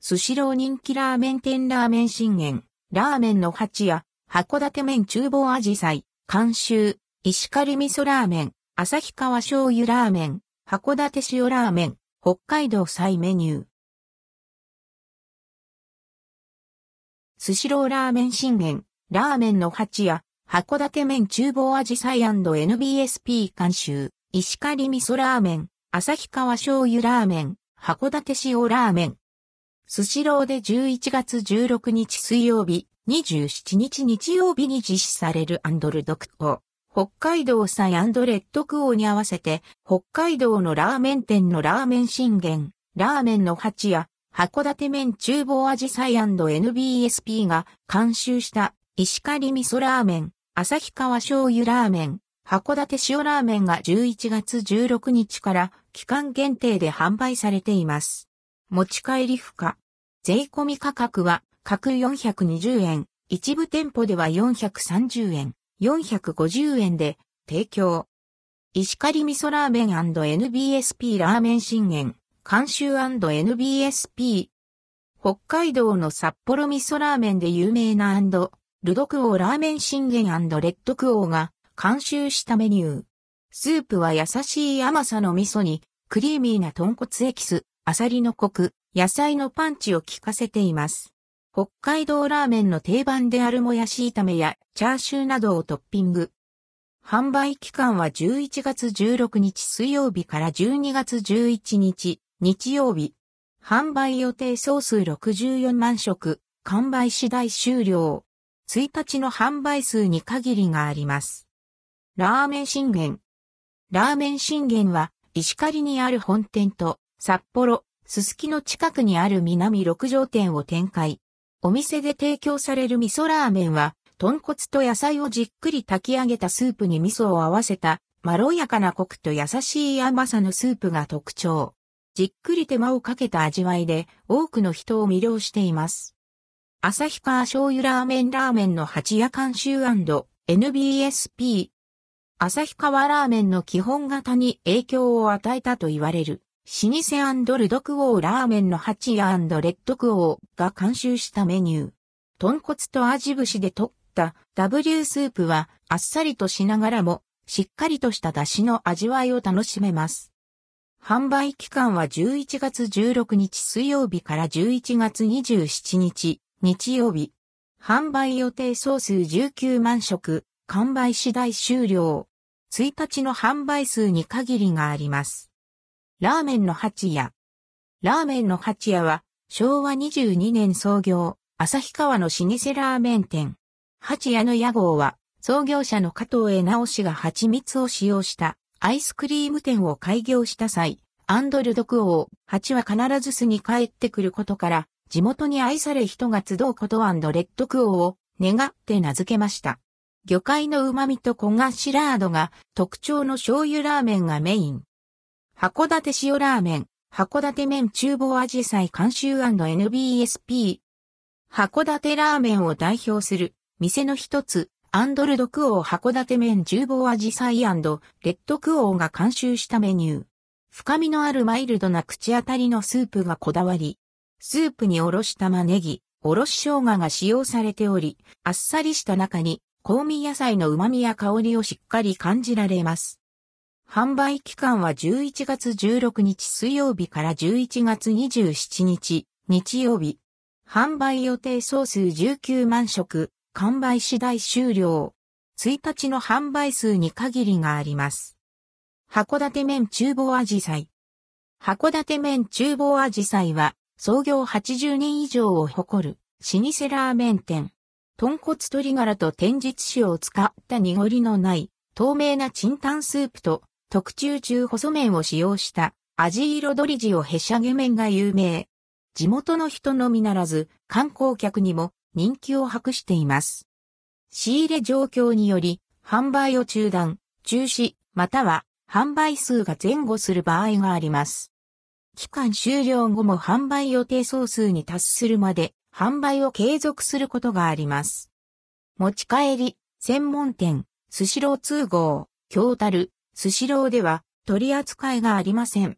スシロー人気ラーメン店ラーメン信玄、ラーメンの八屋、函館麺厨房アジサイ、監修、石狩味噌ラーメン、旭川醤油ラーメン、函館塩ラーメン、北海道菜メニュー。スシローラーメン信玄、ラーメンの八屋、函館麺厨房アジサイ &NBSP 監修、石狩味噌ラーメン、旭川醤油ラーメン、函館塩ラーメン。スシローで11月16日水曜日、27日日曜日に実施されるアンドルドクオ。北海道サイレッドクオーに合わせて、北海道のラーメン店のラーメン信玄、ラーメンの八や、函館麺厨房味サイ &NBSP が監修した石狩味噌ラーメン、旭川醤油ラーメン、函館塩ラーメンが11月16日から期間限定で販売されています。持ち帰り不可。税込み価格は各420円、一部店舗では430円、450円で提供。石狩味噌ラーメン &NBSP ラーメン信玄、監修 &NBSP。北海道の札幌味噌ラーメンで有名なルドクオーラーメン信玄レッドクオーが監修したメニュー。スープは優しい甘さの味噌に、クリーミーな豚骨エキス、アサリのコク、野菜のパンチを効かせています。北海道ラーメンの定番であるもやし炒めやチャーシューなどをトッピング。販売期間は11月16日水曜日から12月11日日曜日。販売予定総数64万食、完売次第終了。1日の販売数に限りがあります。ラーメン信玄。ラーメン信玄は、石狩にある本店と、札幌、すすきの近くにある南六条店を展開。お店で提供される味噌ラーメンは、豚骨と野菜をじっくり炊き上げたスープに味噌を合わせた、まろやかなコクと優しい甘さのスープが特徴。じっくり手間をかけた味わいで、多くの人を魅了しています。旭川醤油ラーメンラーメンの八夜監修 &NBSP。旭川ラーメンの基本型に影響を与えたと言われる、老舗ルドクオーラーメンの八夜レッドクオーが監修したメニュー。豚骨と味節で取った W スープはあっさりとしながらもしっかりとした出汁の味わいを楽しめます。販売期間は11月16日水曜日から11月27日日曜日。販売予定総数19万食、完売次第終了。1日の販売数に限りがあります。ラーメンの蜂屋。ラーメンの蜂屋は、昭和22年創業、旭川の老舗ラーメン店。蜂屋の屋号は、創業者の加藤枝直氏が蜂蜜を使用したアイスクリーム店を開業した際、アンドルドクオー、蜂は必ず巣に帰ってくることから、地元に愛され人が集うことアンドレッドクオーを願って名付けました。魚介の旨味と焦がしラードが特徴の醤油ラーメンがメイン。函館塩ラーメン、函館麺厨房味菜監修 &NBSP。函館ラーメンを代表する店の一つ、アンドルドクオー函館麺厨房味菜レッドクオーが監修したメニュー。深みのあるマイルドな口当たりのスープがこだわり、スープにおろし玉ねぎ、おろし生姜が使用されており、あっさりした中に香味野菜の旨味や香りをしっかり感じられます。販売期間は11月16日水曜日から11月27日日曜日。販売予定総数19万食、完売次第終了。1日の販売数に限りがあります。函館麺厨房アジサイ。函館麺厨房アジサイは創業80年以上を誇る老舗ラーメン店。豚骨鶏ガラと天日酒を使った濁りのない透明なチンタンスープと特注中細麺を使用した味色鶏地をへしゃげ麺が有名。地元の人のみならず観光客にも人気を博しています。仕入れ状況により販売を中断、中止、または販売数が前後する場合があります。期間終了後も販売予定総数に達するまで販売を継続することがあります。持ち帰り、専門店、スシロー通号、京樽、スシローでは取り扱いがありません。